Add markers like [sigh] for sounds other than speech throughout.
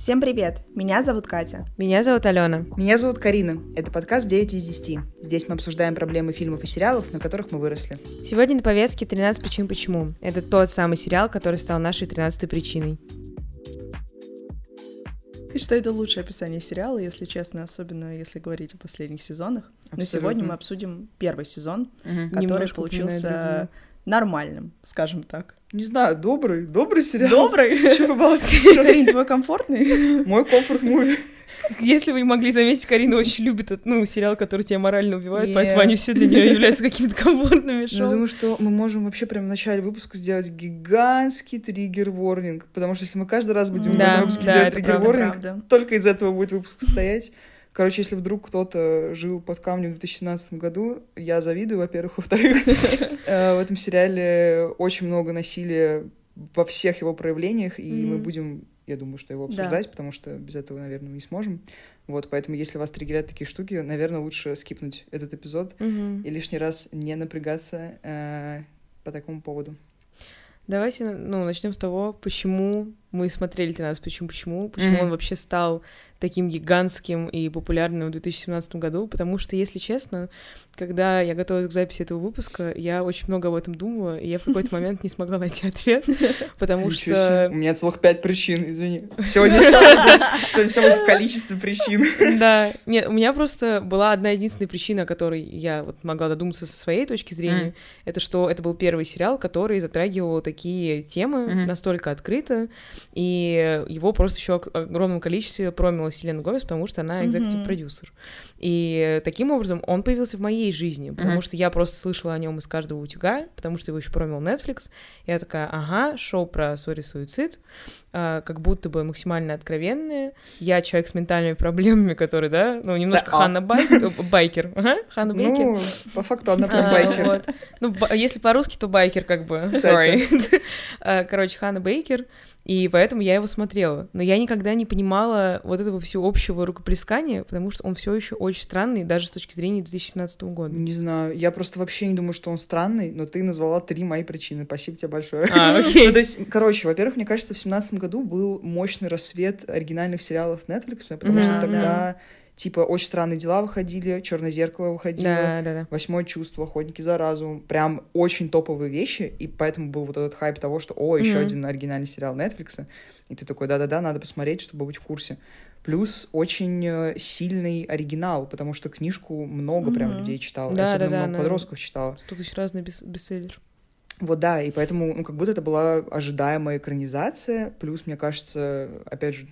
Всем привет! Меня зовут Катя. Меня зовут Алена. Меня зовут Карина. Это подкаст 9 из 10. Здесь мы обсуждаем проблемы фильмов и сериалов, на которых мы выросли. Сегодня на повестке 13 причин почему. Это тот самый сериал, который стал нашей 13 причиной. И что это лучшее описание сериала, если честно, особенно если говорить о последних сезонах. Абсолютно. Но сегодня мы обсудим первый сезон, угу. который Немножко получился нормальным, скажем так. Не знаю, добрый, добрый сериал. Добрый? [laughs] Что вы Карин, твой комфортный? [laughs] Мой комфорт муви. Если вы могли заметить, Карина очень любит этот, ну, сериал, который тебя морально убивает, yeah. поэтому они все для нее являются какими-то комфортными шоу. Я думаю, что мы можем вообще прямо в начале выпуска сделать гигантский триггер-ворнинг, потому что если мы каждый раз будем в этом выпуске да, делать триггер-ворнинг, только из этого будет выпуск состоять. Короче, если вдруг кто-то жил под камнем в 2017 году, я завидую, во-первых. [laughs] Во-вторых, э, в этом сериале очень много насилия во всех его проявлениях, и мы будем, я думаю, что его обсуждать, потому что без этого, наверное, мы не сможем. Вот, поэтому, если вас триггерят такие штуки, наверное, лучше скипнуть этот эпизод и лишний раз не напрягаться э, по такому поводу. Давайте, ну, начнем с того, почему мы смотрели 13 почему, почему, почему mm-hmm. он вообще стал таким гигантским и популярным в 2017 году, потому что, если честно, когда я готовилась к записи этого выпуска, я очень много об этом думала, и я в какой-то момент не смогла найти ответ, [laughs] потому что... У меня целых пять причин, извини. Сегодня [laughs] все будет в количестве причин. Да, нет, у меня просто была одна единственная причина, которой я вот могла додуматься со своей точки зрения, это что это был первый сериал, который затрагивал такие темы настолько открыто, и его просто еще огромном количестве промила Селена Гомес, потому что она экзекутив продюсер. И таким образом он появился в моей жизни, потому mm-hmm. что я просто слышала о нем из каждого утюга, потому что его еще промил Netflix. Я такая, ага, шоу про сори суицид, а, как будто бы максимально откровенные. Я человек с ментальными проблемами, который, да, ну, немножко Ханна Бай... Э, Байкер. Ханна Байкер. Ну, по факту она прям а, байкер. Ну, если по-русски, то байкер как бы. Sorry. [laughs] А, короче, Ханна Бейкер и поэтому я его смотрела. Но я никогда не понимала вот этого всего общего рукоплескания, потому что он все еще очень странный, даже с точки зрения 2017 года. Не знаю, я просто вообще не думаю, что он странный, но ты назвала три мои причины. Спасибо тебе большое. А, [laughs] окей. ну, то есть, короче, во-первых, мне кажется, в 2017 году был мощный рассвет оригинальных сериалов Netflix, потому mm-hmm, что тогда да типа «Очень странные дела» выходили, «Черное зеркало» выходило, да, да, да. «Восьмое чувство», «Охотники за разумом». Прям очень топовые вещи, и поэтому был вот этот хайп того, что «О, еще mm-hmm. один оригинальный сериал Netflix». И ты такой «Да-да-да, надо посмотреть, чтобы быть в курсе». Плюс очень э, сильный оригинал, потому что книжку много mm-hmm. прям людей читало, да, особенно да, да, много да, подростков читало. Тут еще разный бес- бестселлер. Вот да, и поэтому, ну, как будто это была ожидаемая экранизация, плюс, мне кажется, опять же,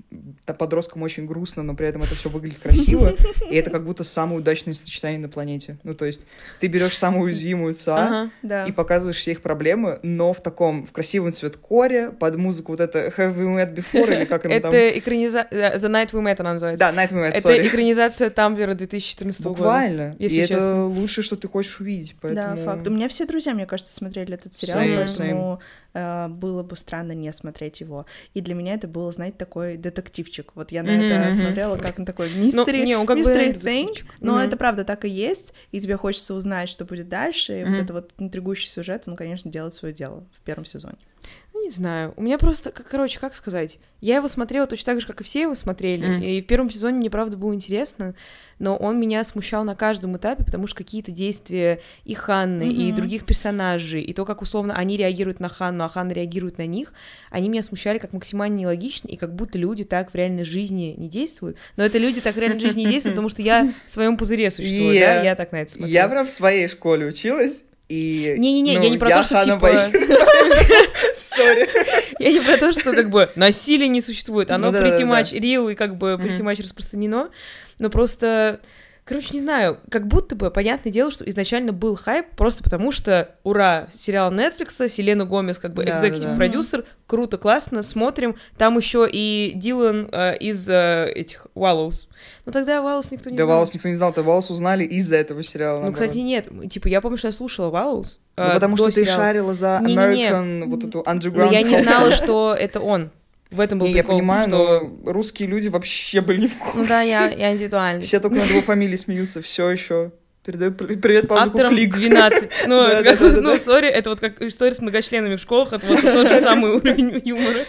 подросткам очень грустно, но при этом это все выглядит красиво, и это как будто самое удачное сочетание на планете. Ну, то есть ты берешь самую уязвимую ЦА ага, да. и показываешь все их проблемы, но в таком, в красивом цветкоре, под музыку вот это Have We Met Before, или как она там? Это экранизация, это Night We Met она называется. Да, Night We Met, Это экранизация Тамблера 2014 года. Буквально. И это лучшее, что ты хочешь увидеть, Да, факт. У меня все друзья, мне кажется, смотрели этот сериал, same, поэтому э, было бы странно не смотреть его. И для меня это было, знаете, такой детективчик. Вот я на mm-hmm. это смотрела как на такой мистери, ну, mystery thing, но mm-hmm. это правда так и есть, и тебе хочется узнать, что будет дальше, и mm-hmm. вот это вот интригующий сюжет, он, конечно, делает свое дело в первом сезоне. Ну, не знаю. У меня просто, короче, как сказать, я его смотрела точно так же, как и все его смотрели, mm. и в первом сезоне мне, правда, было интересно, но он меня смущал на каждом этапе, потому что какие-то действия и Ханны, mm-hmm. и других персонажей, и то, как условно они реагируют на Ханну, а Ханна реагирует на них, они меня смущали как максимально нелогично, и как будто люди так в реальной жизни не действуют. Но это люди так в реальной жизни не действуют, потому что я в своем пузыре существую, yeah. да, я так на это смотрю. Я прям в своей школе училась, и... Не-не-не, ну, я не про я то, что, типа... [laughs] Sorry. Я не про то, что, как бы, насилие не существует. Оно ну, pretty much real и, как бы, pretty much распространено. Но просто Короче, не знаю, как будто бы, понятное дело, что изначально был хайп просто потому, что, ура, сериал Netflix, Селена Гомес как бы да, executive producer, да, да. круто, классно, смотрим. Там еще и Дилан э, из э, этих Wallows. Ну тогда Wallows никто не да, знал. Да, Wallows никто не знал, то Wallows узнали из-за этого сериала. Ну, кстати, нет. Типа, я помню, что я слушала Wallows. Ну, э, потому что сериала. ты шарила за American, не, не, не. вот эту underground. Но я не знала, [laughs] что это он. В этом был не, прикол, я понимаю, что... но русские люди вообще были не в курсе. Ну да, я, я индивидуальный. Все только над его фамилией смеются, все еще. Передаю привет Павлу Авторам Клик. 12. Ну, это как, ну, сори, это вот как история с многочленами в школах, это вот тот же самый [laughs] уровень юмора.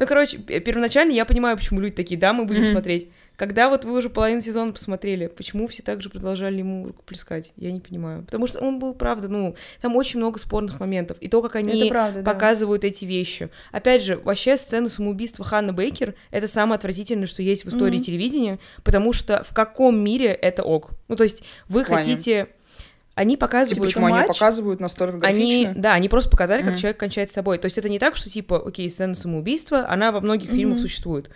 Ну, короче, первоначально я понимаю, почему люди такие, да, мы будем mm-hmm. смотреть. Когда вот вы уже половину сезона посмотрели, почему все так же продолжали ему рукоплескать? Я не понимаю. Потому что он был, правда, ну, там очень много спорных моментов. И то, как они правда, показывают да. эти вещи. Опять же, вообще сцена самоубийства Ханны Бейкер — это самое отвратительное, что есть в истории mm-hmm. телевидения, потому что в каком мире это ок? Ну, то есть вы хотите они показывают... Типа, почему матч, они показывают настолько графично? Они, да, они просто показали, как mm-hmm. человек кончает с собой. То есть это не так, что, типа, окей, сцена самоубийства, она во многих mm-hmm. фильмах существует.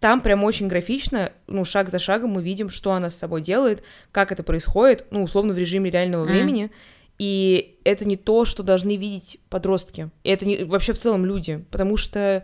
Там прям очень графично, ну, шаг за шагом мы видим, что она с собой делает, как это происходит, ну, условно, в режиме реального mm. времени. И это не то, что должны видеть подростки. И это не, вообще в целом люди. Потому что,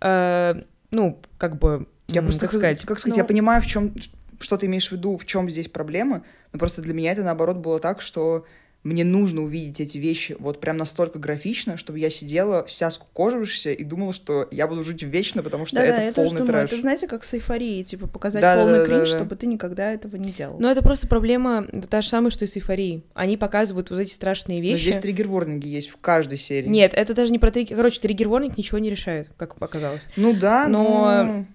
э, ну, как бы, я просто, как сказать... Как сказать, ну... я понимаю, в чем что ты имеешь в виду, в чем здесь проблема, но просто для меня это, наоборот, было так, что мне нужно увидеть эти вещи вот прям настолько графично, чтобы я сидела вся скукожившаяся и думала, что я буду жить вечно, потому что да, это да, полный я трэш. Это, знаете, как с эйфорией, типа показать да, полный да, кринж, да, да. чтобы ты никогда этого не делал. Но это просто проблема та же самая, что и с эйфорией. Они показывают вот эти страшные вещи. Но здесь триггер-ворнинги есть в каждой серии. Нет, это даже не про триггер... Короче, триггер-ворнинг ничего не решает, как показалось. Ну да, но... но...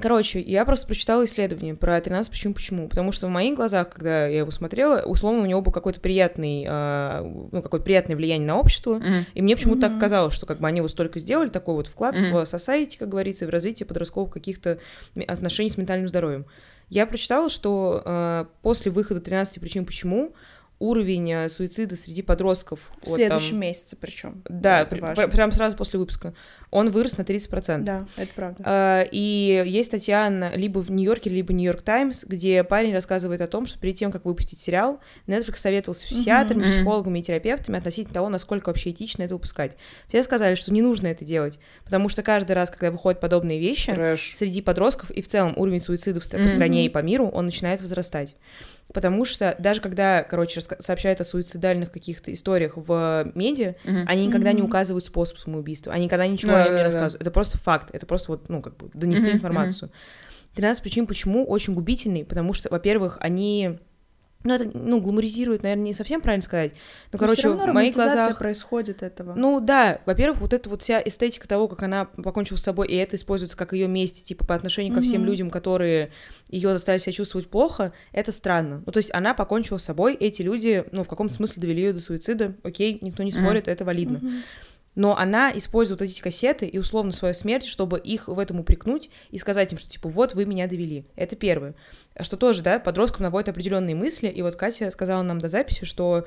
Короче, я просто прочитала исследование про 13 причин почему. Потому что в моих глазах, когда я его смотрела, условно, у него был какой-то приятный, э, ну, какое-то приятное влияние на общество. Mm-hmm. И мне почему-то mm-hmm. так казалось, что как бы они вот столько сделали, такой вот вклад mm-hmm. в society, как говорится, в развитие подростковых каких-то отношений с ментальным здоровьем. Я прочитала, что э, после выхода 13 причин почему уровень э, суицида среди подростков. В вот следующем там, месяце причем. Да, при, прям сразу после выпуска. Он вырос на 30%. Да, это правда. А, и есть статья на, либо в Нью-Йорке, либо Нью-Йорк Таймс, где парень рассказывает о том, что перед тем, как выпустить сериал, Netflix советовался с психиатрами, mm-hmm. психологами и терапевтами относительно того, насколько вообще этично это выпускать. Все сказали, что не нужно это делать, потому что каждый раз, когда выходят подобные вещи, Трэш. среди подростков и в целом уровень суицида в mm-hmm. стране и по миру, он начинает возрастать. Потому что даже когда, короче, сообщают о суицидальных каких-то историях в медиа, mm-hmm. они никогда mm-hmm. не указывают способ самоубийства, они никогда ничего да, о нем не да, рассказывают. Да. Это просто факт, это просто вот, ну, как бы донесли mm-hmm. информацию. 13 причин, почему очень губительный, потому что, во-первых, они ну, это, ну, гламуризирует, наверное, не совсем правильно сказать. Но, Но короче, в моих глазах... происходит этого. Ну, да. Во-первых, вот эта вот вся эстетика того, как она покончила с собой, и это используется как ее месть, типа, по отношению ко всем людям, которые ее заставили себя чувствовать плохо, это странно. Ну, то есть она покончила с собой, эти люди, ну, в каком-то смысле довели ее до суицида, окей, никто не спорит, mm-hmm. это валидно. Mm-hmm но она использует эти кассеты и условно свою смерть, чтобы их в этом упрекнуть и сказать им, что типа вот вы меня довели. Это первое. Что тоже, да, подросткам наводит определенные мысли, и вот Катя сказала нам до записи, что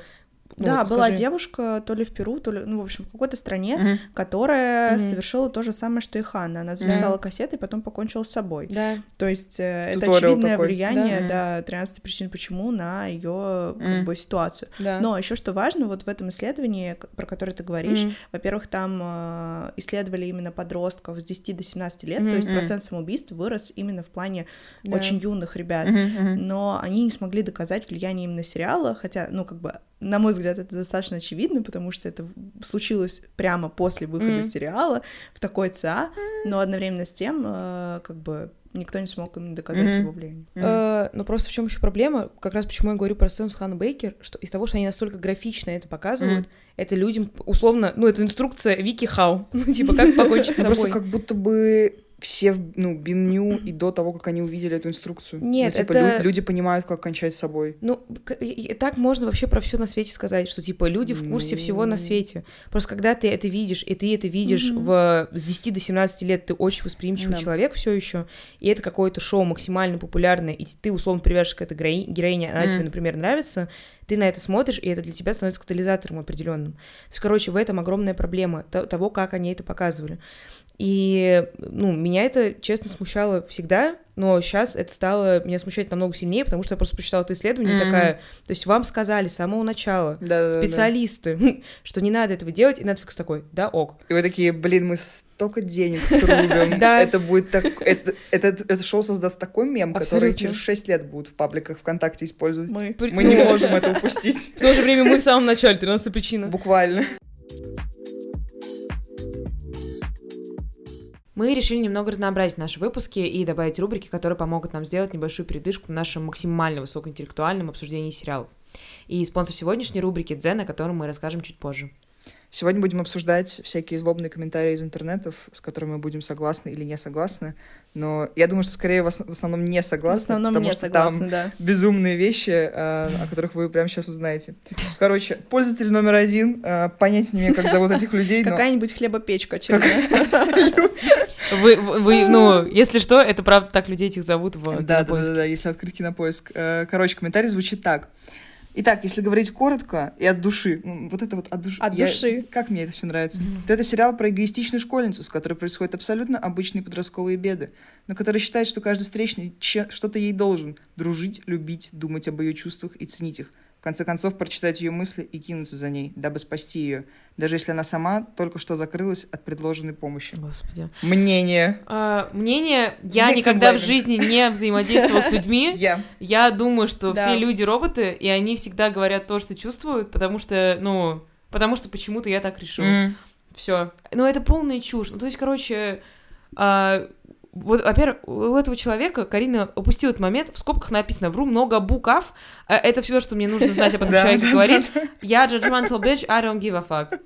да, вот была скажи... девушка то ли в Перу, то ли, ну, в общем, в какой-то стране, mm-hmm. которая mm-hmm. совершила то же самое, что и Ханна. Она записала mm-hmm. кассеты и потом покончила с собой. Да. То есть э, это очевидное такой. влияние, да, да 13 причин почему на ее как бы ситуацию. Да. Но еще что важно, вот в этом исследовании, про которое ты говоришь, mm-hmm. во-первых, там э, исследовали именно подростков с 10 до 17 лет, mm-hmm. то есть процент самоубийств вырос именно в плане да. очень юных ребят. Mm-hmm. Но они не смогли доказать влияние именно сериала, хотя, ну, как бы на мой взгляд, это достаточно очевидно, потому что это случилось прямо после выхода mm. сериала в такой ЦА, но одновременно с тем, э, как бы никто не смог им доказать mm-hmm. его влияние. Mm-hmm. Э, но просто в чем еще проблема, как раз почему я говорю про сцену с Ханной Бейкер, что из того, что они настолько графично это показывают, mm-hmm. это людям условно, ну, это инструкция Вики Хау, [laughs] ну, типа, как покончить с собой. Просто как будто бы все, ну, бинню и до того, как они увидели эту инструкцию. Ну, Нет, ну, типа, это... лю- люди понимают, как кончать с собой. Ну, так можно вообще про все на свете сказать, что, типа, люди в курсе ну... всего на свете. Просто когда ты это видишь, и ты это видишь mm-hmm. в... с 10 до 17 лет, ты очень восприимчивый да. человек все еще, и это какое-то шоу максимально популярное, и ты, условно, привяжешься к этой героине, она mm-hmm. тебе, например, нравится, ты на это смотришь, и это для тебя становится катализатором определенным. То есть, короче, в этом огромная проблема того, как они это показывали. И, ну, меня это, честно, смущало всегда, но сейчас это стало меня смущать намного сильнее, потому что я просто прочитала это исследование, mm-hmm. такая, то есть вам сказали с самого начала, да, специалисты, да. [laughs] что не надо этого делать, и Netflix такой, да, ок. И вы такие, блин, мы столько денег срубим, [laughs] это будет так, это, это, шоу создаст такой мем, который через 6 лет будут в пабликах ВКонтакте использовать. Мы, мы не можем это упустить. [laughs] В то же время мы в самом начале, 13 причина. Буквально. Мы решили немного разнообразить наши выпуски и добавить рубрики, которые помогут нам сделать небольшую передышку в нашем максимально высокоинтеллектуальном обсуждении сериалов. И спонсор сегодняшней рубрики Дзен, о котором мы расскажем чуть позже. Сегодня будем обсуждать всякие злобные комментарии из интернетов, с которыми мы будем согласны или не согласны. Но я думаю, что скорее в основном не согласны. В основном потому не что согласны, там да. безумные вещи, э, о которых вы прямо сейчас узнаете. Короче, пользователь номер один, э, понять не имею, как зовут этих людей. Какая-нибудь хлебопечка, Абсолютно. Вы, вы, ну, если что, это правда так людей этих зовут в Да, да, да, да, если открыть кинопоиск. Э, короче, комментарий звучит так. Итак, если говорить коротко и от души, ну, вот это вот от души. От я, души. Как мне это все нравится. Mm-hmm. То это сериал про эгоистичную школьницу, с которой происходят абсолютно обычные подростковые беды, но которая считает, что каждый встречный что-то ей должен. Дружить, любить, думать об ее чувствах и ценить их конце концов прочитать ее мысли и кинуться за ней, дабы спасти ее, даже если она сама только что закрылась от предложенной помощи. Господи. Мнение. А, мнение. Я Нет никогда в жизни не взаимодействовала с людьми. [laughs] Я. Я думаю, что все люди роботы, и они всегда говорят то, что чувствуют, потому что, ну, потому что почему-то я так решила. Все. Но это полная чушь. Ну, то есть, короче, а, вот, во-первых, у этого человека Карина опустила этот момент, в скобках написано «вру много букав», э, это все, что мне нужно знать [laughs] об этом человеке говорит. Я judgmental bitch, I don't give a fuck.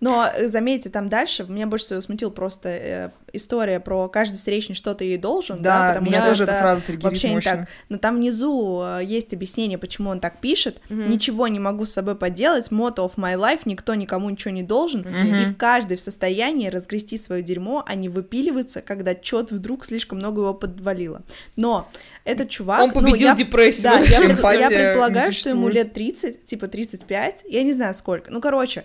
Но э, заметьте, там дальше, меня больше всего смутил просто э, история про каждый встречный что-то ей должен, да, да потому меня что тоже эта фраза вообще не так. Но там внизу есть объяснение, почему он так пишет. Ничего не могу с собой поделать, motto of my life, никто никому ничего не должен, и в каждый в состоянии разгрести свое дерьмо, а не выпиливаться, когда чет вдруг вдруг слишком много его подвалило. Но этот чувак... Он победил ну, я, депрессию. Да, я, я предполагаю, что ему лет 30, типа 35, я не знаю сколько. Ну, короче,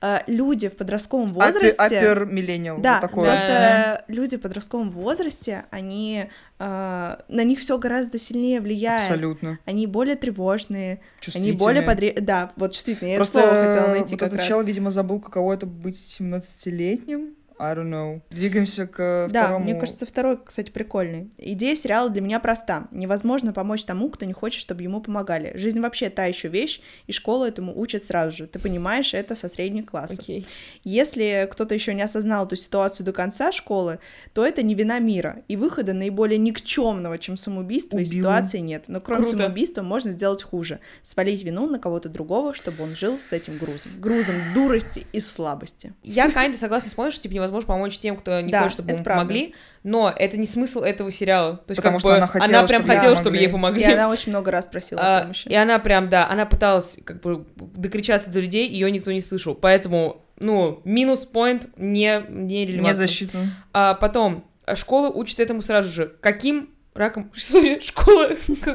э, люди в подростковом возрасте... Апер миллениал. Да, вот такое. просто да. люди в подростковом возрасте, они... Uh, на них все гораздо сильнее влияет. Абсолютно. Они более тревожные, они более подре... Да, вот чувствительные. Я Просто слово хотела найти вот как этот раз. чел, видимо, забыл, каково это быть 17-летним. I don't know. Двигаемся к да, второму... мне кажется, второй, кстати, прикольный. Идея сериала для меня проста. Невозможно помочь тому, кто не хочет, чтобы ему помогали. Жизнь вообще та еще вещь, и школа этому учат сразу же. Ты понимаешь это со среднего класса. Okay. Если кто-то еще не осознал эту ситуацию до конца школы, то это не вина мира, и выхода наиболее никчемного, чем самоубийство, Убил. и ситуации нет. Но кроме Круто. самоубийства можно сделать хуже. Свалить вину на кого-то другого, чтобы он жил с этим грузом. Грузом дурости и слабости. Я [laughs] kinda согласна с что типа невозможно помочь тем, кто не да, хочет, чтобы ему правда. помогли, но это не смысл этого сериала. То есть, Потому как что бы, она, хотела, она прям чтобы хотела, чтобы ей помогли. И она очень много раз просила а, помощи. И она прям, да, она пыталась как бы докричаться до людей, ее никто не слышал. Поэтому, ну, минус point не, не релевантно. Не засчитан. А потом, школа учит этому сразу же. Каким раком, [laughs] сори, школа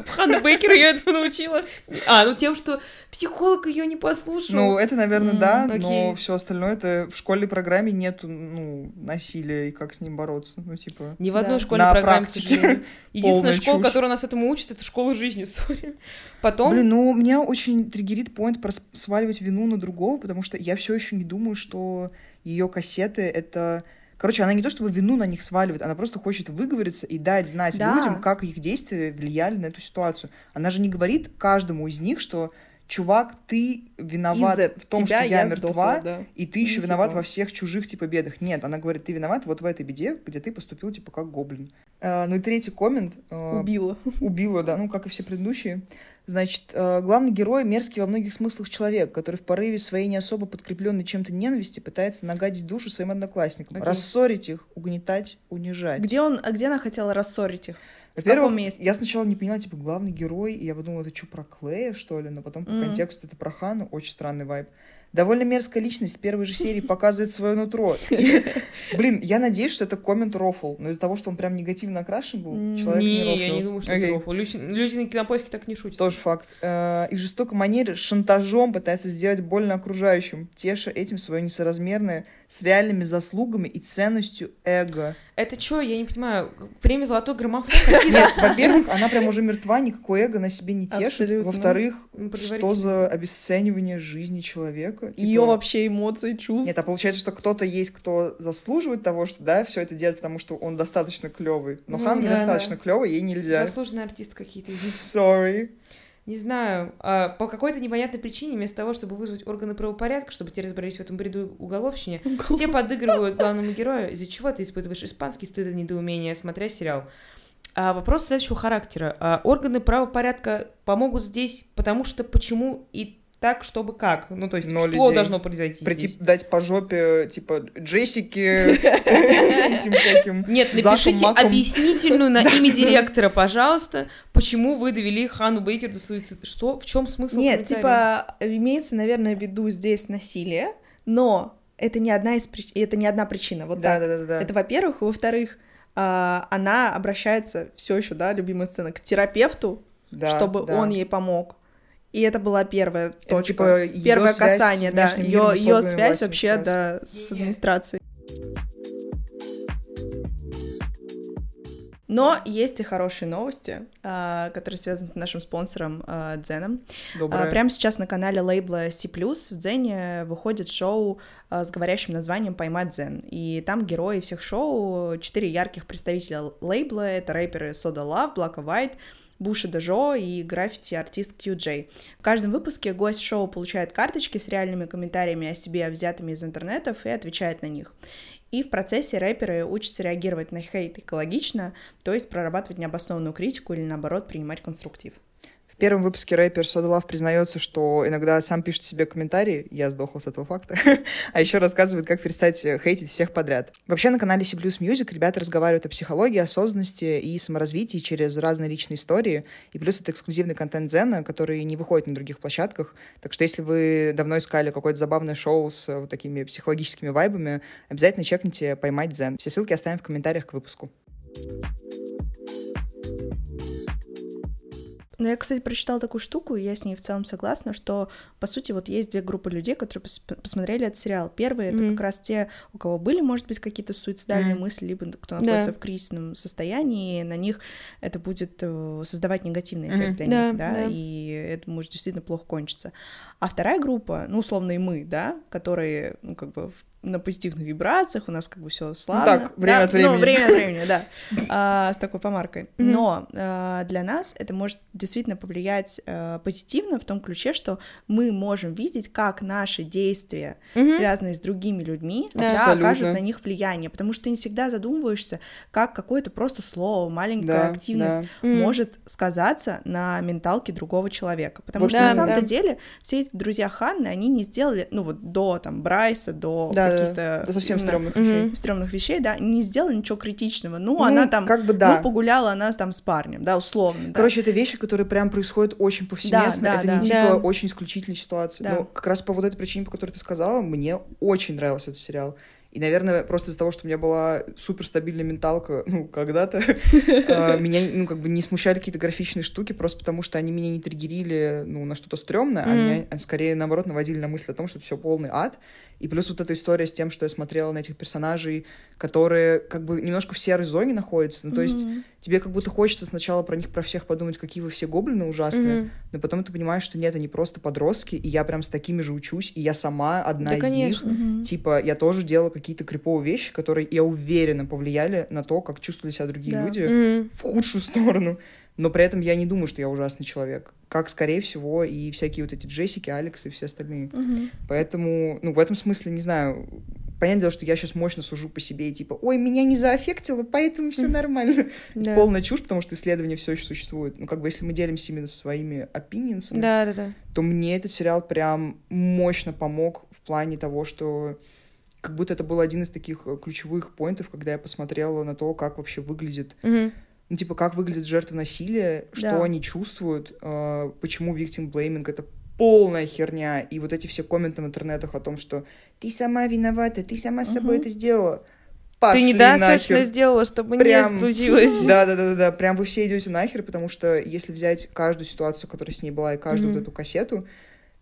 Ханна Бейкер ее этому научила. А, ну тем, что психолог ее не послушал. Ну, это, наверное, да, окей. но все остальное это в школьной программе нет ну, насилия и как с ним бороться. Ну, типа. Ни в одной да. школьной На программе, практике. [laughs] Единственная школа, чушь. которая нас этому учит, это школа жизни, [laughs] сори. Потом. Блин, ну меня очень триггерит поинт про сваливать вину на другого, потому что я все еще не думаю, что ее кассеты это Короче, она не то чтобы вину на них сваливает, она просто хочет выговориться и дать знать да. людям, как их действия влияли на эту ситуацию. Она же не говорит каждому из них, что чувак, ты виноват в том, что я, я мертва, сдохла, да. и ты еще виноват во всех чужих, типа, бедах. Нет, она говорит, ты виноват вот в этой беде, где ты поступил, типа, как гоблин. А, ну и третий коммент. А, убила. Убила, да, ну, как и все предыдущие. Значит, э, главный герой мерзкий во многих смыслах человек, который в порыве своей не особо подкрепленной чем-то ненависти пытается нагадить душу своим одноклассникам, okay. рассорить их, угнетать, унижать. Где он, а где она хотела рассорить их? Во-первых, я сначала не поняла, типа, главный герой, и я подумала, это что, про Клея, что ли? Но потом по mm-hmm. контексту это про Хану, очень странный вайб. Довольно мерзкая личность в первой же серии показывает свое нутро. [laughs] блин, я надеюсь, что это коммент рофл, но из-за того, что он прям негативно окрашен был, человек не, не я не думаю, что это рофл. Люди, люди на кинопоиске так не шутят. Тоже факт. Э, и в жестокой манере шантажом пытается сделать больно окружающим, теша этим свое несоразмерное с реальными заслугами и ценностью эго. Это что, я не понимаю, премия «Золотой граммофон»? [laughs] Нет, во-первых, она прям уже мертва, никакое эго на себе не тешит. Во-вторых, ну, что за обесценивание жизни человека? Типа... Ее вообще эмоции, чувства. Нет, а получается, что кто-то есть, кто заслуживает того, что, да, все это делать, потому что он достаточно клевый. Но ну, Хан недостаточно клевый, ей нельзя. Заслуженный артист какие-то. Sorry не знаю, а, по какой-то непонятной причине, вместо того, чтобы вызвать органы правопорядка, чтобы те разобрались в этом бреду уголовщине, все подыгрывают главному герою, из-за чего ты испытываешь испанский стыд и недоумение, смотря сериал. А вопрос следующего характера. А органы правопорядка помогут здесь, потому что почему и так, чтобы как? Ну, то есть, Но что людей. должно произойти Прийти, здесь? дать по жопе, типа, Джессике, [laughs] этим всяким Нет, напишите объяснительную на [laughs] имя директора, пожалуйста, почему вы довели Хану Бейкер до суицида. Что? В чем смысл Нет, типа, имеется, наверное, в виду здесь насилие, но это не одна из причин, это не одна причина. Вот да, так. Да, да, да. Это, во-первых, во-вторых, а, она обращается все еще, да, любимая сцена, к терапевту, да, чтобы да. он ей помог. И это была первая точка, это, типа, первое касание, да, ее, ее связь вообще, да, с администрацией. Но есть и хорошие новости, а, которые связаны с нашим спонсором а, Дзеном. Доброе. Прямо сейчас на канале лейбла C+, в Дзене выходит шоу а, с говорящим названием «Поймать Дзен». И там герои всех шоу, четыре ярких представителя лейбла, это рэперы Soda Love, Black and White, Буши Дежо и граффити-артист QJ. В каждом выпуске гость шоу получает карточки с реальными комментариями о себе, взятыми из интернетов, и отвечает на них. И в процессе рэперы учатся реагировать на хейт экологично, то есть прорабатывать необоснованную критику или наоборот принимать конструктив первом выпуске рэпер Soda Love признается, что иногда сам пишет себе комментарии, я сдохла с этого факта, [laughs] а еще рассказывает, как перестать хейтить всех подряд. Вообще на канале C Music ребята разговаривают о психологии, осознанности и саморазвитии через разные личные истории, и плюс это эксклюзивный контент Зена, который не выходит на других площадках, так что если вы давно искали какое-то забавное шоу с вот такими психологическими вайбами, обязательно чекните «Поймать Зен». Все ссылки оставим в комментариях к выпуску. Но я, кстати, прочитала такую штуку, и я с ней в целом согласна, что, по сути, вот есть две группы людей, которые пос посмотрели этот сериал. Первые это как раз те, у кого были, может быть, какие-то суицидальные mm-hmm. мысли, либо кто находится да. в кризисном состоянии, и на них это будет э, создавать негативный эффект mm-hmm. для да, них, да, да, и это может действительно плохо кончиться. А вторая группа, ну, условно, и мы, да, которые, ну, как бы на позитивных вибрациях, у нас как бы все славно. Так, время да, от времени. Ну, время от времени, да, [laughs] а, с такой помаркой. Mm-hmm. Но а, для нас это может действительно повлиять а, позитивно в том ключе, что мы можем видеть, как наши действия, mm-hmm. связанные с другими людьми, да. Да, окажут на них влияние, потому что ты не всегда задумываешься, как какое-то просто слово, маленькая да, активность да. может сказаться на менталке другого человека, потому вот что да, на самом-то да. деле все эти друзья Ханны, они не сделали, ну вот до там Брайса, до да, каких-то да, совсем стрёмных вещей. стрёмных вещей, да, не сделала ничего критичного. Ну, ну она там, как бы да. ну, погуляла она там с парнем, да, условно. Короче, да. это вещи, которые прям происходят очень повсеместно. Да, да, это да. не типа да. очень исключительная ситуация. Да. Но как раз по вот этой причине, по которой ты сказала, мне очень нравился этот сериал. И, наверное, просто из-за того, что у меня была суперстабильная менталка, ну, когда-то, [laughs] а, меня, ну, как бы не смущали какие-то графичные штуки, просто потому что они меня не триггерили, ну, на что-то стрёмное, а меня скорее, наоборот, наводили на мысль о том, что все полный ад. И плюс вот эта история с тем, что я смотрела на этих персонажей, которые как бы немножко в серой зоне находятся. Ну, то есть тебе как будто хочется сначала про них, про всех подумать, какие вы все гоблины ужасные, но потом ты понимаешь, что нет, они просто подростки, и я прям с такими же учусь, и я сама одна из них. Типа, я тоже делала какие-то криповые вещи, которые, я уверена, повлияли на то, как чувствовали себя другие да. люди mm-hmm. в худшую сторону. Но при этом я не думаю, что я ужасный человек как, скорее всего, и всякие вот эти Джессики, Алекс и все остальные. Угу. Поэтому, ну, в этом смысле, не знаю, понятное дело, что я сейчас мощно сужу по себе и типа, ой, меня не зааффектило, поэтому все нормально. [laughs] Да. Полная чушь, потому что исследования все еще существуют. Ну, как бы, если мы делимся именно своими опиниенсами, да, да, да. то мне этот сериал прям мощно помог в плане того, что как будто это был один из таких ключевых поинтов, когда я посмотрела на то, как вообще выглядит угу ну, типа, как выглядят жертвы насилия, что да. они чувствуют, э, почему victim blaming — это полная херня, и вот эти все комменты в интернетах о том, что ты сама виновата, ты сама с собой угу. это сделала. Пошли ты недостаточно нахер. сделала, чтобы прям... не случилось. Да, да, да, да, прям вы все идете нахер, потому что если взять каждую ситуацию, которая с ней была, и каждую вот эту кассету,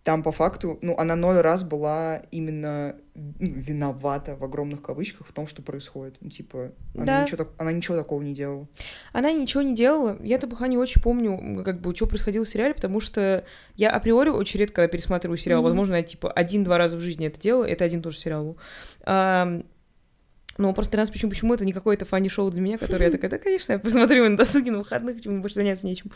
там по факту, ну, она ноль раз была именно ну, виновата в огромных кавычках в том, что происходит. Ну, типа, она, да. ничего, она ничего такого не делала. Она ничего не делала. Я-то пока не очень помню, как бы, что происходило в сериале, потому что я априори очень редко, когда пересматриваю сериал, mm-hmm. возможно, я, типа, один-два раза в жизни это делала, это один и тот же сериал. А, ну, просто 13 почему, почему это не какое-то фанни-шоу для меня, которое я такая, да, конечно, я посмотрю на досуге на выходных, почему больше заняться нечем.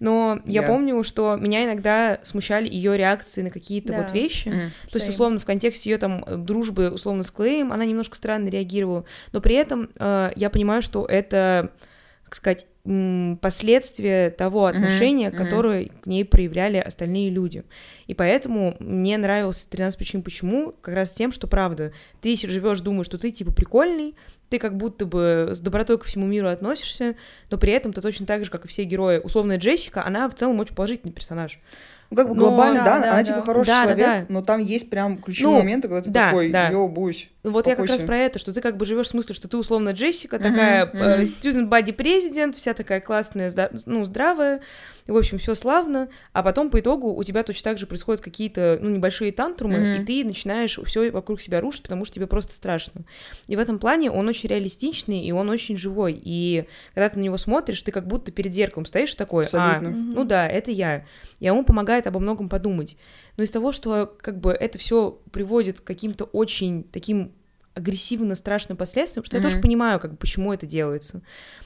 Но я yeah. помню, что меня иногда смущали ее реакции на какие-то yeah. вот вещи. Mm, То есть, условно, в контексте ее там дружбы, условно, с Клеем, она немножко странно реагировала. Но при этом э, я понимаю, что это, как сказать, последствия того отношения, mm-hmm. которое mm-hmm. к ней проявляли остальные люди. И поэтому мне нравился 13 причин почему, как раз тем, что правда, ты живешь, думаешь, что ты типа прикольный, ты как будто бы с добротой ко всему миру относишься, но при этом ты точно так же, как и все герои. Условная Джессика, она в целом очень положительный персонаж. Ну, как бы глобально, но, да, да, она типа да. типа хороший да, человек, да, да. но там есть прям ключевые ну, моменты, когда ты да, такой, да. йоу, бусь. Ну, вот я как раз про это, что ты как бы живешь в смысле, что ты условно Джессика, такая uh-huh, student body вся такая классная, ну, здравая, в общем, все славно, а потом по итогу у тебя точно так же происходят какие-то, ну, небольшие тантрумы, uh-huh. и ты начинаешь все вокруг себя рушить, потому что тебе просто страшно. И в этом плане он очень реалистичный, и он очень живой, и когда ты на него смотришь, ты как будто перед зеркалом стоишь такой, Абсолютно. а, uh-huh. ну да, это я. И он помогает обо многом подумать. Но из того, что как бы это все приводит к каким-то очень таким агрессивно страшным последствиям, что mm-hmm. я тоже понимаю, как почему это делается.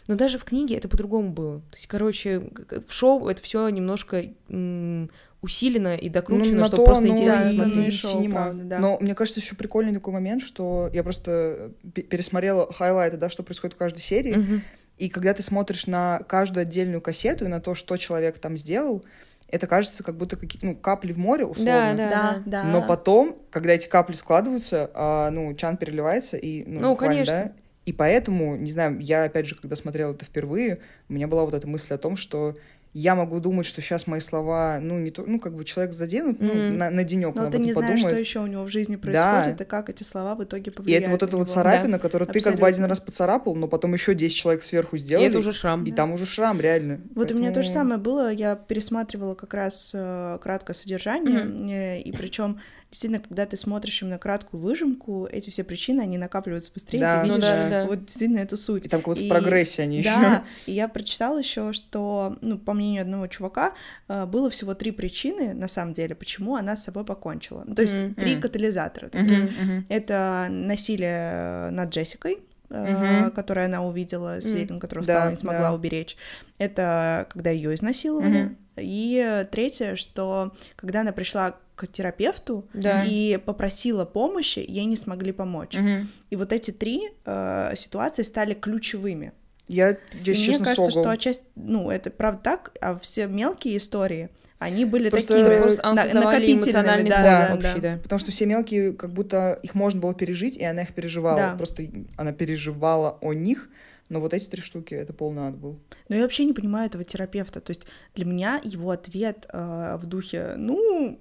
Но даже в книге это по-другому было. То есть, короче, в шоу это все немножко м- усилено и докручено, ну, чтобы просто ну, интересно да, смотреть. Шоу, правда, да. Но мне кажется, еще прикольный такой момент, что я просто пересмотрела хайлайты, да, что происходит в каждой серии. Mm-hmm. И когда ты смотришь на каждую отдельную кассету и на то, что человек там сделал, это кажется как будто какие ну, капли в море, условно. Да, да, да, да. Но потом, когда эти капли складываются, а, ну, чан переливается, и, ну, ну конечно. Да, и поэтому, не знаю, я, опять же, когда смотрела это впервые, у меня была вот эта мысль о том, что я могу думать, что сейчас мои слова, ну, не то, ну, как бы человек заденут, ну, mm. на, на денек. Но ты не знаешь, что еще у него в жизни происходит, да. и как эти слова в итоге повлияют. И это вот эта вот царапина, да. которую Абсолютно. ты как бы один раз поцарапал, но потом еще 10 человек сверху сделали. И это уже шрам. И да. там уже шрам, реально. Вот Поэтому... у меня то же самое было, я пересматривала как раз э, краткое содержание, mm-hmm. и причем действительно, когда ты смотришь именно краткую выжимку, эти все причины, они накапливаются быстрее, да, ты видишь ну, да, да. вот действительно эту суть. И там как то в прогрессе они да, еще. Да, и я прочитала еще, что, ну, по мнению одного чувака, э, было всего три причины, на самом деле, почему она с собой покончила. Ну, то есть mm-hmm. три катализатора. Такие. Mm-hmm. Это насилие над Джессикой, Uh-huh. которую она увидела, свидетелем uh-huh. которого стала, да, не смогла да. уберечь. Это когда ее изнасиловали. Uh-huh. И третье, что когда она пришла к терапевту да. и попросила помощи, ей не смогли помочь. Угу. И вот эти три э, ситуации стали ключевыми. Я здесь, и честно, Мне кажется, согл. что отчасти, ну, это правда так, а все мелкие истории, они были просто, такими просто на, накопительными, да, да, общий, да. да. Потому что все мелкие, как будто их можно было пережить, и она их переживала. Да. Просто она переживала о них, но вот эти три штуки это полный ад был. Но я вообще не понимаю этого терапевта. То есть для меня его ответ э, в духе, ну,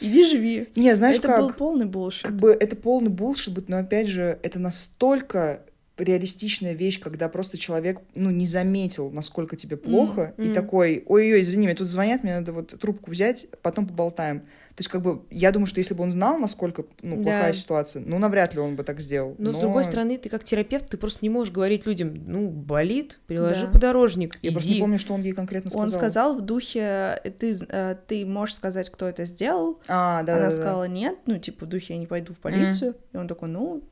Иди живи. Не, знаешь это как? был полный булшит. Как бы это полный булшит, но опять же, это настолько реалистичная вещь, когда просто человек, ну, не заметил, насколько тебе плохо, mm-hmm. и такой, ой-ой, извини, мне тут звонят, мне надо вот трубку взять, потом поболтаем. То есть, как бы, я думаю, что если бы он знал, насколько ну, да. плохая ситуация, ну, навряд ли он бы так сделал. Но, но, с другой стороны, ты как терапевт, ты просто не можешь говорить людям, ну, болит, приложи да. подорожник, Я иди. просто не помню, что он ей конкретно сказал. Он сказал в духе, ты, э, ты можешь сказать, кто это сделал. А, да, Она да, сказала, да. нет, ну, типа, в духе, я не пойду в полицию. Mm. И он такой, ну,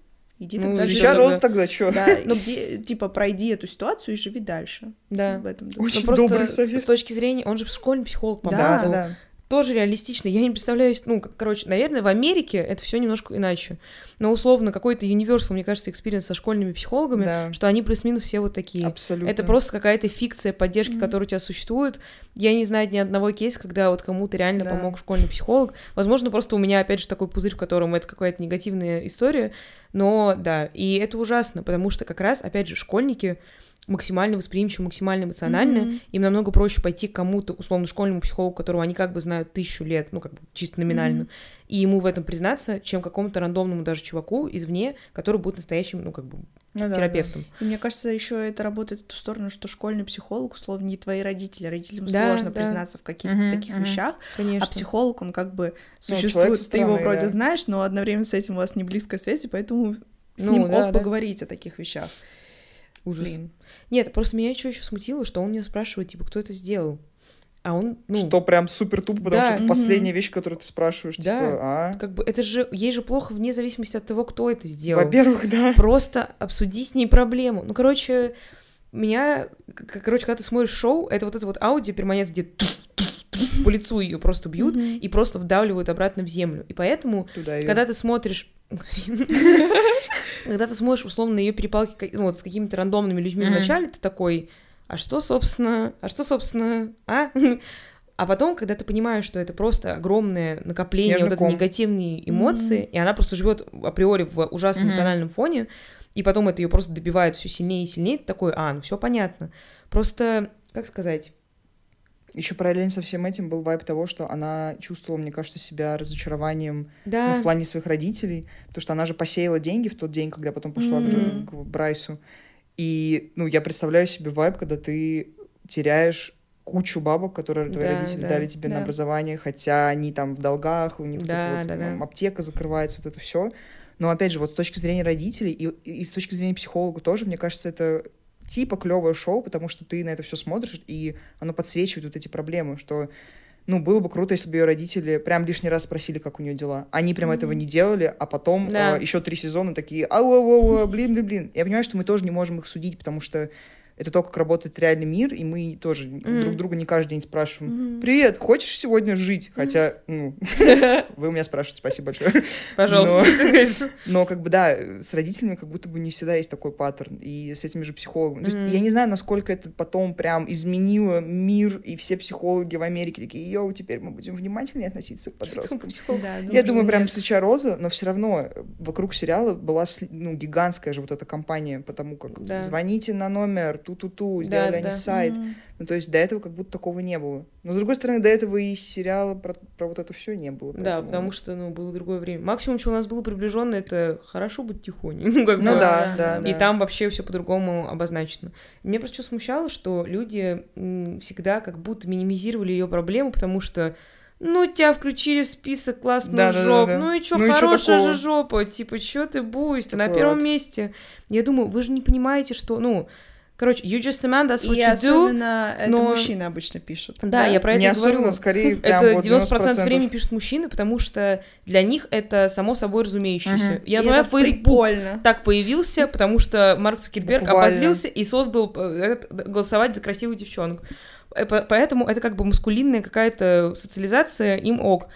Иди ну, тогда еще рост тогда что? Да, ну где, типа пройди эту ситуацию и живи дальше. Да. В этом духе. Очень Но добрый совет. С точки зрения, он же школьный психолог, по-моему. Да, да, да тоже реалистично. Я не представляю, ну, короче, наверное, в Америке это все немножко иначе. Но условно какой-то universal, мне кажется, experience со школьными психологами, да. что они плюс-минус все вот такие. Абсолютно. Это просто какая-то фикция поддержки, mm-hmm. которая у тебя существует. Я не знаю ни одного кейса, когда вот кому-то реально да. помог школьный психолог. Возможно, просто у меня, опять же, такой пузырь, в котором это какая-то негативная история. Но да, и это ужасно, потому что как раз, опять же, школьники максимально восприимчивы, максимально эмоциональны, mm-hmm. им намного проще пойти к кому-то, условно, школьному психологу, которого они как бы знают тысячу лет, ну, как бы чисто номинально, mm-hmm. И ему в этом признаться, чем какому-то рандомному даже чуваку извне, который будет настоящим, ну, как бы, ну, терапевтом. Да, да. И мне кажется, еще это работает в ту сторону, что школьный психолог, условно, не твои родители. Родителям да, сложно да. признаться в каких-то угу, таких угу. вещах. А Конечно. А психолог, он как бы ну, существует, ну, ты его вроде да. знаешь, но одновременно с этим у вас не близкая связь, и поэтому с ну, ним да, ок да. поговорить о таких вещах. Ужас. Блин. Нет, просто меня что еще смутило, что он меня спрашивает, типа, кто это сделал? А он, ну... Что прям супер тупо, потому да. что это mm-hmm. последняя вещь, которую ты спрашиваешь, да. типа, а? Как бы это же, ей же плохо вне зависимости от того, кто это сделал. Во-первых, да. Просто обсуди с ней проблему. Ну, короче, меня, короче, когда ты смотришь шоу, это вот это вот аудио перманент, где по лицу ее просто бьют mm-hmm. и просто вдавливают обратно в землю. И поэтому, когда ты смотришь [laughs] когда ты смотришь, условно, ее перепалки ну, вот, с какими-то рандомными людьми mm-hmm. вначале, ты такой, а что, собственно, а что, собственно, а? [laughs] А потом, когда ты понимаешь, что это просто огромное накопление Снежный вот этой негативной эмоции, mm-hmm. и она просто живет априори в ужасном mm-hmm. эмоциональном фоне, и потом это ее просто добивает все сильнее и сильнее, ты такой, а, ну все понятно. Просто, как сказать, еще параллельно со всем этим был вайп того, что она чувствовала, мне кажется, себя разочарованием да. ну, в плане своих родителей, потому что она же посеяла деньги в тот день, когда потом пошла mm-hmm. к Брайсу. И, ну, я представляю себе вайп, когда ты теряешь кучу бабок, которые твои да, родители да, дали тебе да. на образование, хотя они там в долгах, у них да, вот, да, вот, да. аптека закрывается, вот это все. Но опять же, вот с точки зрения родителей и, и с точки зрения психолога тоже, мне кажется, это типа клевое шоу, потому что ты на это все смотришь, и оно подсвечивает вот эти проблемы, что ну, было бы круто, если бы ее родители прям лишний раз спросили, как у нее дела. Они прям mm-hmm. этого не делали, а потом да. э, еще три сезона такие, ау, ау, ау, блин, блин, блин. Я понимаю, что мы тоже не можем их судить, потому что это то, как работает реальный мир, и мы тоже mm. друг друга не каждый день спрашиваем, привет, хочешь сегодня жить? Хотя, ну, [laughs] вы у меня спрашиваете, спасибо большое. Пожалуйста. [laughs] Но, как бы, да, с родителями как будто бы не всегда есть такой паттерн, и с этими же психологами. То есть я не знаю, насколько это потом прям изменило мир, и все психологи в Америке такие, йоу, теперь мы будем внимательнее относиться к [laughs] подросткам. Я думаю, прям свеча роза, но все равно вокруг сериала была, ну, гигантская же вот эта компания, потому как звоните на номер ту-ту-ту, сделали да, они да. сайт. Mm-hmm. Ну, то есть до этого как будто такого не было. Но, с другой стороны, до этого и сериала про, про вот это все не было. Поэтому... Да, потому что, ну, было другое время. Максимум, что у нас было приближенно, это хорошо быть тихоней. [laughs] Ну, как ну бы, да, да, И да. там вообще все по-другому обозначено. Мне просто что смущало, что люди всегда как будто минимизировали ее проблему, потому что ну, тебя включили в список классных да, жоп, да, да, да. ну и чё, ну, хорошая же жопа, типа, чё ты буйst, ты на первом вот. месте. Я думаю, вы же не понимаете, что, ну, Короче, you just a man, that's what и you особенно do. это но... мужчины обычно пишут. Да, да? я про это не говорю. Особенно, скорее, [laughs] прям это вот 90%, 90% времени пишут мужчины, потому что для них это само собой разумеющееся. Угу. Я думаю, Facebook прикольно. так появился, потому что Марк Цукерберг Буквально. обозлился и создал э, голосовать за красивую девчонку. Э, поэтому это как бы маскулинная какая-то социализация, им ок.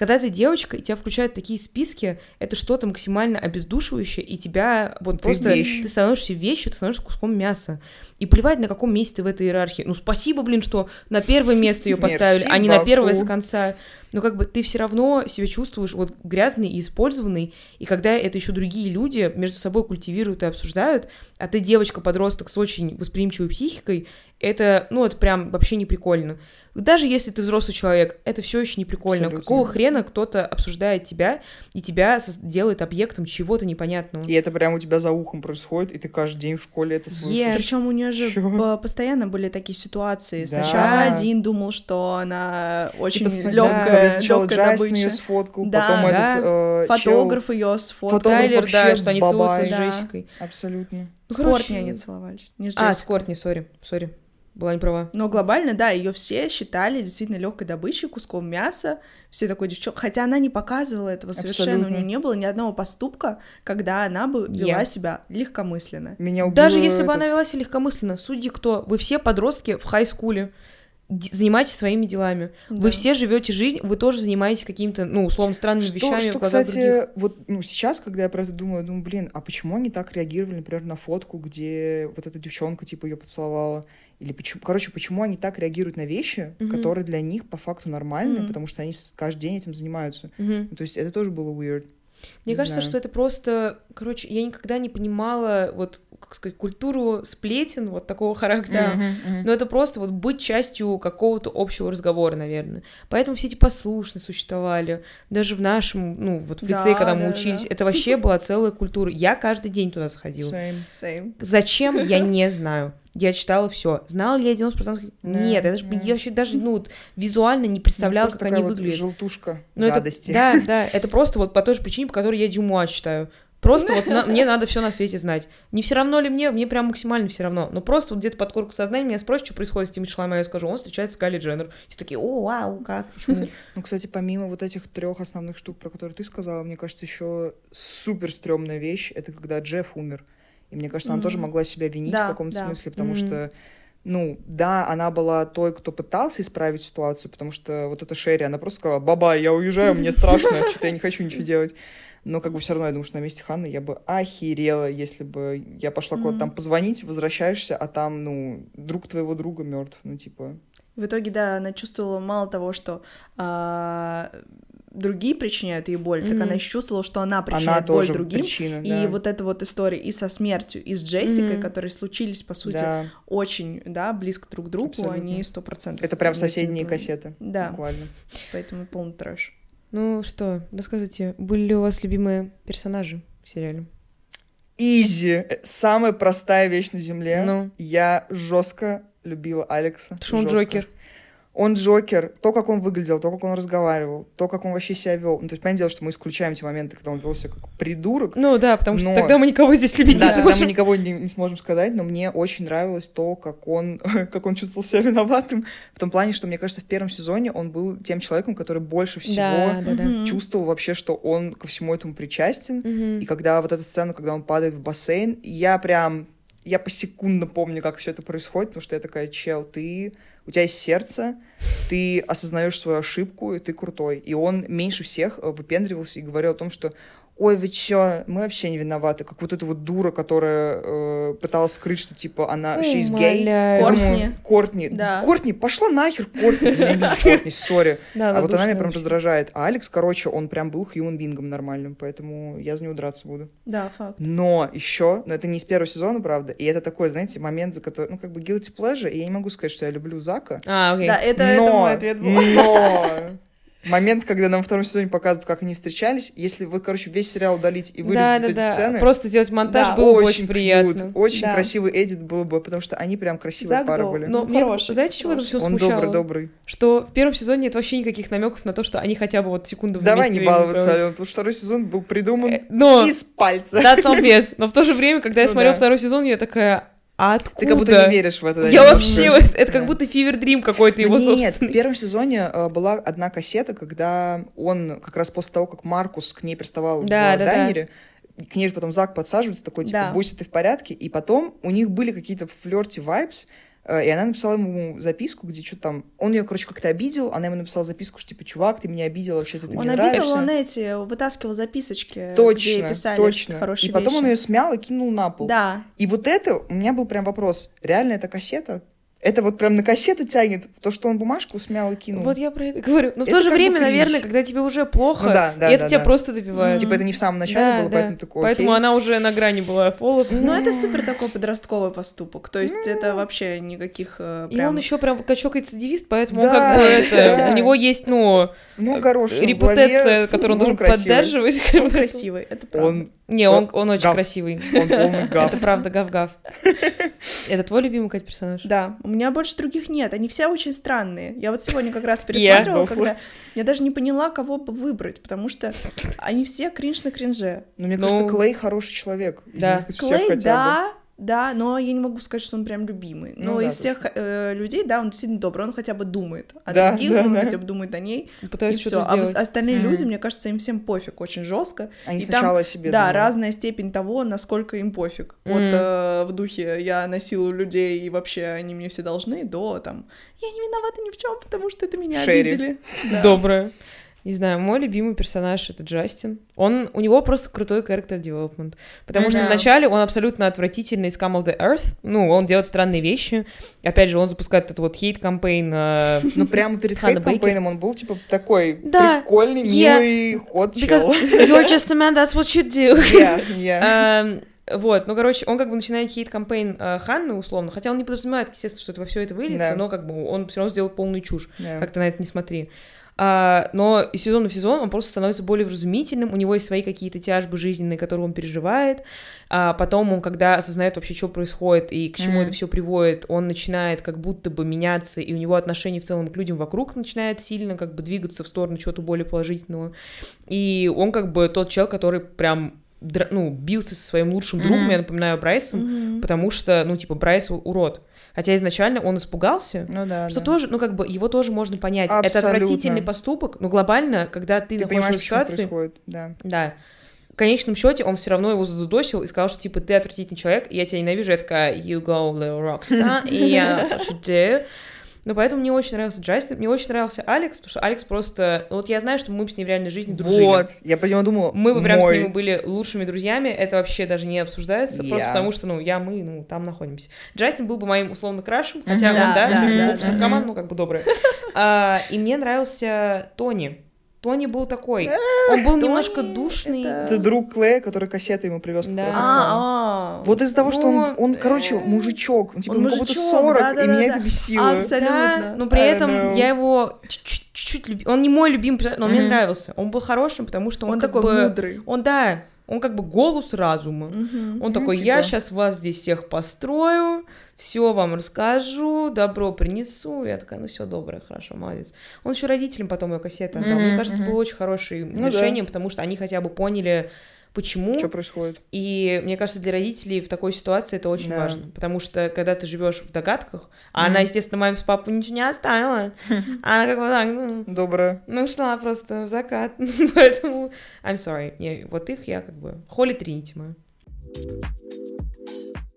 Когда ты девочка, и тебя включают такие списки, это что-то максимально обездушивающее, и тебя вот ты просто... Вещь. Ты становишься вещью, ты становишься куском мяса. И плевать, на каком месте ты в этой иерархии. Ну, спасибо, блин, что на первое место ее [laughs] поставили, а не на первое с конца но как бы ты все равно себя чувствуешь вот грязный и использованный, и когда это еще другие люди между собой культивируют и обсуждают, а ты девочка-подросток с очень восприимчивой психикой, это, ну, это прям вообще не прикольно. Даже если ты взрослый человек, это все еще не прикольно. Абсолютно. Какого хрена кто-то обсуждает тебя и тебя делает объектом чего-то непонятного? И это прямо у тебя за ухом происходит, и ты каждый день в школе это слышишь. Yeah. Причем у нее же Чё? постоянно были такие ситуации. Да. Сначала один думал, что она очень типа, легкая, да, легкая добыча. ее сфоткал, да, потом да. этот э, Фотограф чел... ее сфоткал. Тайлер, да, что они целуются с Джессикой. Абсолютно. С Кортни они целовались, не с А, с Кортни, сори, сори была не права. Но глобально, да, ее все считали действительно легкой добычей, куском мяса, все такой девчонкой. Хотя она не показывала этого совершенно, Абсолютно. у нее не было ни одного поступка, когда она бы вела yeah. себя легкомысленно. Меня Даже если этот... бы она вела себя легкомысленно, судьи кто? Вы все подростки в хай-скуле занимайтесь своими делами. Да. Вы все живете жизнь, вы тоже занимаетесь какими-то, ну, условно, странными что, вещами. Что, кстати, других. вот ну, сейчас, когда я про это думаю, думаю, блин, а почему они так реагировали, например, на фотку, где вот эта девчонка, типа, ее поцеловала? Или почему, короче, почему они так реагируют на вещи, mm-hmm. которые для них по факту нормальные, mm-hmm. потому что они каждый день этим занимаются. Mm-hmm. Ну, то есть это тоже было weird. Мне не кажется, знаю. что это просто, короче, я никогда не понимала вот как сказать, культуру сплетен вот такого характера. Mm-hmm, mm-hmm. Но это просто вот быть частью какого-то общего разговора, наверное. Поэтому все эти послушные существовали. Даже в нашем, ну, вот в лицее, да, когда мы да, учились, да. это вообще была целая культура. Я каждый день туда сходила. Same, same. Зачем, я не знаю. Я читала все. Знала ли я 90%? Нет, я даже, я вообще даже ну, вот, визуально не представляла, ну, как они вот выглядят. желтушка Но гадости. Это, да, [laughs] да, это просто вот по той же причине, по которой я Дюмуа читаю. Просто вот на, мне надо все на свете знать. Не все равно ли мне? Мне прям максимально все равно. Но просто вот где-то под корку сознания меня спросят, что происходит с Тимми Шлайма, я скажу, он встречается с Кайли Дженнер. Все такие, о, вау, как, почему? [laughs] Ну, кстати, помимо вот этих трех основных штук, про которые ты сказала, мне кажется, еще супер стрёмная вещь, это когда Джефф умер. И мне кажется, она тоже могла себя винить в каком-то смысле, потому что ну, да, она была той, кто пытался исправить ситуацию, потому что вот эта Шерри, она просто сказала, баба, я уезжаю, мне страшно, [laughs] что-то я не хочу ничего делать. Но как бы все равно я думаю, что на месте Ханны я бы охерела, если бы я пошла куда-то там позвонить, возвращаешься, а там, ну, друг твоего друга мертв, ну, типа. В итоге, да, она чувствовала мало того, что а, другие причиняют ей боль, mm-hmm. так она еще чувствовала, что она причиняет она боль другим. Причина, и вот эта вот история и со смертью, и с Джессикой, mm-hmm. которые случились, по сути, да. очень, да, близко друг к другу, Абсолютно. они сто процентов. Это прям соседние кассеты. Да. Буквально. Поэтому полный трэш. Ну что, рассказывайте, были ли у вас любимые персонажи в сериале? Изи. Самая простая вещь на Земле. Ну. Я жестко любила Алекса. Что он Джокер он Джокер, то, как он выглядел, то, как он разговаривал, то, как он вообще себя вел. Ну, то есть, понятное дело, что мы исключаем те моменты, когда он вел себя как придурок. Ну да, потому что тогда мы никого здесь любить да, не сможем. тогда мы никого не, не сможем сказать, но мне очень нравилось то, как он, [laughs] как он чувствовал себя виноватым. В том плане, что, мне кажется, в первом сезоне он был тем человеком, который больше всего да, да, да. чувствовал вообще, что он ко всему этому причастен. Угу. И когда вот эта сцена, когда он падает в бассейн, я прям я посекундно помню, как все это происходит, потому что я такая, чел, ты у тебя есть сердце, ты осознаешь свою ошибку, и ты крутой. И он меньше всех э, выпендривался и говорил о том, что ой, вы чё, мы вообще не виноваты. Как вот эта вот дура, которая э, пыталась скрыть, что, типа, она, she's gay. Кортни. Кортни. Да. Кортни, пошла нахер, Кортни. Я не Кортни, сори. [laughs] Да, а вот она меня прям раздражает. А Алекс, короче, он прям был human бингом нормальным, поэтому я за него драться буду. Да, факт. Но еще, но это не из первого сезона, правда, и это такой, знаете, момент, за который, ну, как бы guilty pleasure, и я не могу сказать, что я люблю Зака. А, окей. Да, это, но, это мой ответ был. Но [laughs] момент, когда нам во втором сезоне показывают, как они встречались, если вот, короче, весь сериал удалить и вырезать да, да, эти да. сцены... Просто сделать монтаж да, было очень, очень приятно. Cute, очень да. красивый эдит было бы, потому что они прям красивые Зак пары были. Но мне, знаете, чего это все смущало? Он добрый, добрый. Что в первом сезоне нет вообще никаких намеков на то, что они хотя бы вот секунду Давай не баловаться, Ален, потому что второй сезон был придуман э, но... из пальца. That's [laughs] obvious. Но в то же время, когда я ну, смотрела да. второй сезон, я такая, а откуда? Ты как будто не веришь в это. Я вообще, это, это как будто Фивер Дрим какой-то его собственный. Нет, в первом сезоне э, была одна кассета, когда он как раз после того, как Маркус к ней приставал да, в да, дайнере, да. к ней же потом Зак подсаживается, такой, типа, да. Буся, ты в порядке? И потом у них были какие-то флерти вайбс, и она написала ему записку, где что там... Он ее, короче, как-то обидел, она ему написала записку, что, типа, чувак, ты меня обидел, вообще ты, ты он мне обидел, нравишься. он эти, вытаскивал записочки, точно, где писали точно. хорошие И потом вещи. он ее смял и кинул на пол. Да. И вот это, у меня был прям вопрос, реально это кассета? Это вот прям на кассету тянет, то, что он бумажку смял и кинул. Вот я про это говорю. Но это в то же время, наверное, когда тебе уже плохо, ну, да, да, и это да, тебя да. просто добивает. Типа это не в самом начале да, было, да. поэтому такое. Поэтому она уже на грани была фола. Ну, это супер такой подростковый поступок. То есть это вообще никаких прям... Э, и он еще прям качок рецидивист, поэтому он как бы это... У него есть, ну... Ну, хороший. Репутация, которую он должен поддерживать. [laughs] Он красивый, это правда. Не, он, он очень красивый. Он полный гав. Это правда, гав-гав. [laughs] Это твой любимый, Кать, персонаж? Да, меня больше других нет, они все очень странные. Я вот сегодня как раз [laughs] пересматривала, когда я даже не поняла, кого бы выбрать, потому что они все кринж на кринже. Ну, мне кажется, ну, Клей хороший человек. Да. Клей, да, да, но я не могу сказать, что он прям любимый. Но ну, из да, всех э, людей, да, он действительно добрый, он хотя бы думает о да, других, да, он да. хотя бы думает о ней. Пытается и все. А остальные mm-hmm. люди, мне кажется, им всем пофиг очень жестко. Они и сначала там, себе. Да, думают. разная степень того, насколько им пофиг. Mm-hmm. Вот э, в духе я насилую людей, и вообще они мне все должны, до там я не виновата ни в чем, потому что это меня Шерри. обидели. [laughs] Да. Добрая. Не знаю, мой любимый персонаж это Джастин. Он, у него просто крутой character development. Потому mm-hmm. что вначале он абсолютно отвратительный scum of the Earth. Ну, он делает странные вещи. Опять же, он запускает этот вот hate campaign. Э, [laughs] ну, прямо перед hate campaign -ом он был, типа, такой да, прикольный, yeah. милый hot чел. [laughs] You're just a man, that's what you do. Yeah, yeah. Um, вот, ну, короче, он как бы начинает хейт-кампейн э, Ханны, условно, хотя он не подразумевает, естественно, что это во все это выльется, да. но как бы он все равно сделал полную чушь, да. как ты на это не смотри. А, но из сезона в сезон он просто становится более вразумительным, у него есть свои какие-то тяжбы жизненные, которые он переживает, а потом он, когда осознает вообще, что происходит и к чему mm-hmm. это все приводит, он начинает как будто бы меняться, и у него отношение в целом к людям вокруг начинает сильно как бы двигаться в сторону чего-то более положительного, и он как бы тот чел, который прям ну, бился со своим лучшим другом, mm-hmm. я напоминаю, Брайсом, mm-hmm. потому что, ну, типа, Брайс урод. Хотя изначально он испугался, ну, да, что да. тоже, ну как бы его тоже можно понять. Абсолютно. Это отвратительный поступок, но глобально, когда ты, ты находишься в ситуации, да. да, конечном счете он все равно его задудосил и сказал, что типа ты отвратительный человек, я тебя ненавижу, я такая you go little rockstar, и я what you do. Ну, поэтому мне очень нравился Джастин, мне очень нравился Алекс, потому что Алекс просто... Ну, вот я знаю, что мы бы с ним в реальной жизни дружили. Вот, я по нему думала, Мы бы прям мой... с ним были лучшими друзьями, это вообще даже не обсуждается, yeah. просто потому что, ну, я, мы, ну, там находимся. Джастин был бы моим условно крашем, хотя mm-hmm. он, да, да, да, да, да. ну, как бы добрый. [laughs] А, и мне нравился Тони. Тони был такой. Он был немножко душный. Это друг Клея, который кассеты ему привез. Да. А, вот из-за того, что он, он, короче, мужичок. Он, типа, ему как будто 40, и меня это бесило. Абсолютно. Но при этом я его чуть-чуть любила. Он не мой любимый, но мне нравился. Он был хорошим, потому что он, он такой мудрый. Он, да, он как бы голос разума. Угу. Он такой, я сейчас типа. вас здесь всех построю, все вам расскажу, добро принесу. Я такая, ну все доброе, хорошо, молодец. Он еще родителям потом ее кассеты отдал. Угу, Мне кажется, угу. это было очень хорошим ну, решением, да. потому что они хотя бы поняли, почему. Что происходит. И мне кажется, для родителей в такой ситуации это очень да. важно, потому что когда ты живешь в догадках, а mm. она, естественно, маме с папой ничего не оставила, [laughs] она как бы так, ну... Добрая. Ну, шла просто в закат, [laughs] поэтому I'm sorry. Вот их я как бы... Холли Тринити мою.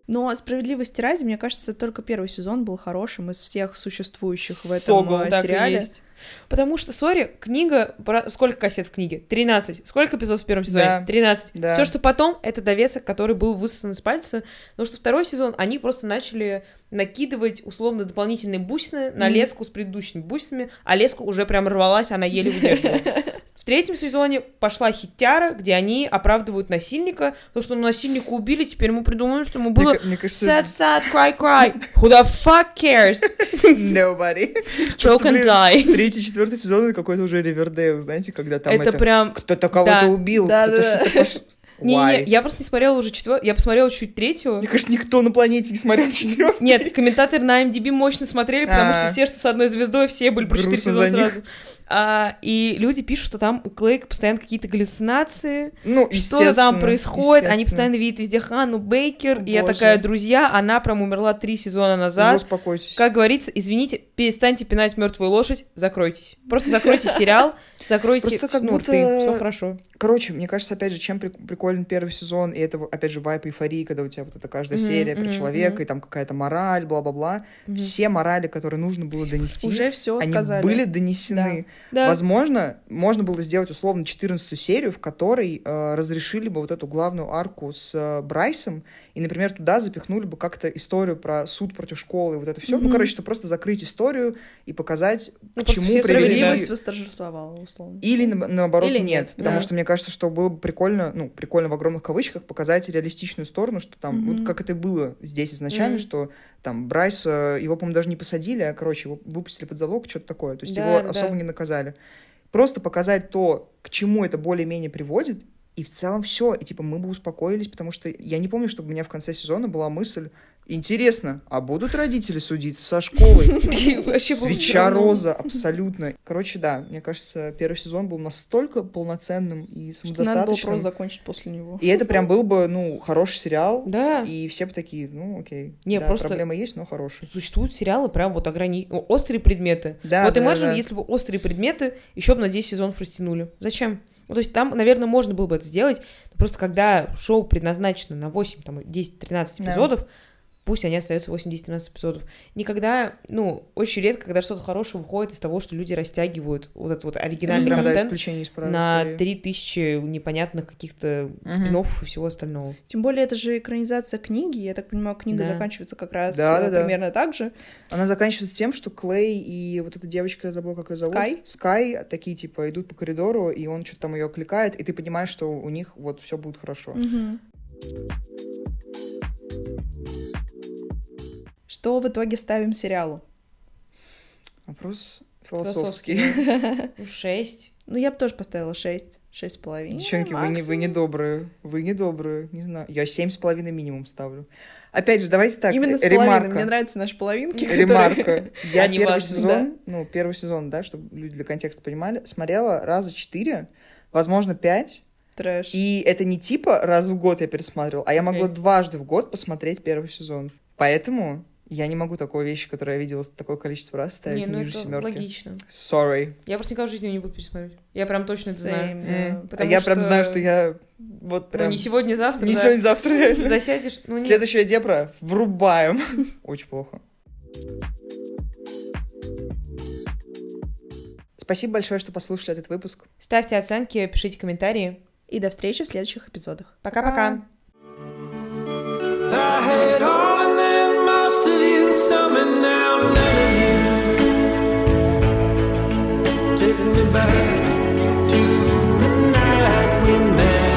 Но справедливости ради, мне кажется, только первый сезон был хорошим из всех существующих в этом Согл, э, сериале. есть. Потому что, сори, книга... Сколько кассет в книге? 13. Сколько эпизодов в первом сезоне? Да. 13. Да. Все, что потом, это довесок, который был высосан из пальца. Потому что второй сезон они просто начали накидывать условно дополнительные бусины на леску с предыдущими бусинами, а леску уже прям рвалась, она еле выдерживала. [laughs] В третьем сезоне пошла хитяра, где они оправдывают насильника, то, что насильника убили, теперь мы придумаем, что ему было мне, кажется... sad, sad, cry, cry. Who the fuck cares? [laughs] Nobody. Choke and die. Третий, четвертый сезон это какой-то уже Ривердейл, знаете, когда там это... это прям... Кто-то кого-то да. убил, да, кто-то да. что-то пош... [laughs] Не, не, я просто не смотрела уже четвертого, я посмотрела чуть третьего. Мне кажется, никто на планете не смотрел четвертый. Нет, комментаторы на MDB мощно смотрели, потому что все, что с одной звездой, все были про четыре сезона сразу. А, и люди пишут, что там у Клейка постоянно какие-то галлюцинации, ну, что-то там происходит, они постоянно видят везде Ханну Бейкер, Боже. и я такая, друзья, она прям умерла три сезона назад. успокойтесь. Как говорится, извините, перестаньте пинать мертвую лошадь, закройтесь. Просто закройте сериал, закройте Просто как ну, будто... все хорошо. Короче, мне кажется, опять же, чем приколен первый сезон, и это, опять же, вайп эйфории, когда у тебя вот эта каждая серия про человека, и там какая-то мораль, бла-бла-бла. Все морали, которые нужно было донести, уже все они сказали. были донесены. Да. Возможно, можно было сделать условно 14 серию, в которой э, разрешили бы вот эту главную арку с э, Брайсом, и, например, туда запихнули бы как-то историю про суд против школы, и вот это все. Mm-hmm. Ну, короче, что просто закрыть историю и показать, ну, к чему привели... Справедливость восторжествовала, условно. Или, на, наоборот, Или нет. нет. Потому да. что мне кажется, что было бы прикольно, ну, прикольно в огромных кавычках показать реалистичную сторону, что там, mm-hmm. вот как это было здесь изначально, mm-hmm. что там Брайс, его, по-моему, даже не посадили, а, короче, его выпустили под залог, что-то такое. То есть да, его да. особо не наказали. Просто показать то, к чему это более-менее приводит, и в целом все. И типа мы бы успокоились, потому что я не помню, чтобы у меня в конце сезона была мысль, Интересно, а будут родители судиться со школой? [laughs] Свеча роза, абсолютно. Короче, да, мне кажется, первый сезон был настолько полноценным и самодостаточным. Надо было просто закончить после него. И это прям был бы, ну, хороший сериал. Да. И все бы такие, ну, окей. Не, да, просто... проблемы есть, но хороший. Существуют сериалы прям вот ограни... острые предметы. Да, Вот да, imagine, да. если бы острые предметы еще бы на 10 сезонов растянули. Зачем? Ну, то есть там, наверное, можно было бы это сделать, но просто когда шоу предназначено на 8, там, 10, 13 эпизодов, да пусть они остаются 8-10-13 эпизодов. Никогда, ну, очень редко, когда что-то хорошее выходит из того, что люди растягивают вот этот вот оригинальный Прям, контент да, на 3000 непонятных каких-то угу. спин и всего остального. Тем более, это же экранизация книги, я так понимаю, книга да. заканчивается как раз да, да, примерно да. так же. Она заканчивается тем, что Клей и вот эта девочка, я забыла, как ее зовут. Скай? Скай, такие, типа, идут по коридору, и он что-то там ее окликает, и ты понимаешь, что у них вот все будет хорошо. Угу. Что в итоге ставим сериалу? Вопрос философский. Ну, шесть. Ну, я бы тоже поставила шесть. Шесть с половиной. Девчонки, вы не, вы не добрые. Вы не добрые. Не знаю. Я семь с половиной минимум ставлю. Опять же, давайте так. Именно с половиной. Мне нравятся наши половинки. Ремарка. Я первый сезон, ну, первый сезон, да, чтобы люди для контекста понимали, смотрела раза четыре, возможно, пять. Трэш. И это не типа раз в год я пересматривала, а я могла дважды в год посмотреть первый сезон. Поэтому Я не могу такой вещи, которую я видела такое количество раз, ставить не, ну ниже это семерки. логично. Sorry. Я просто никогда в жизни не буду пересмотреть. Я прям точно это знаю. Mm. А я что... прям знаю, что я вот прям... Ну, не сегодня, завтра, Не да. сегодня, завтра. Засядешь. Ну, Следующая депра врубаем. [laughs] Очень плохо. Спасибо большое, что послушали этот выпуск. Ставьте оценки, пишите комментарии. И до встречи в следующих эпизодах. Пока-пока. Taking me back to the night we met.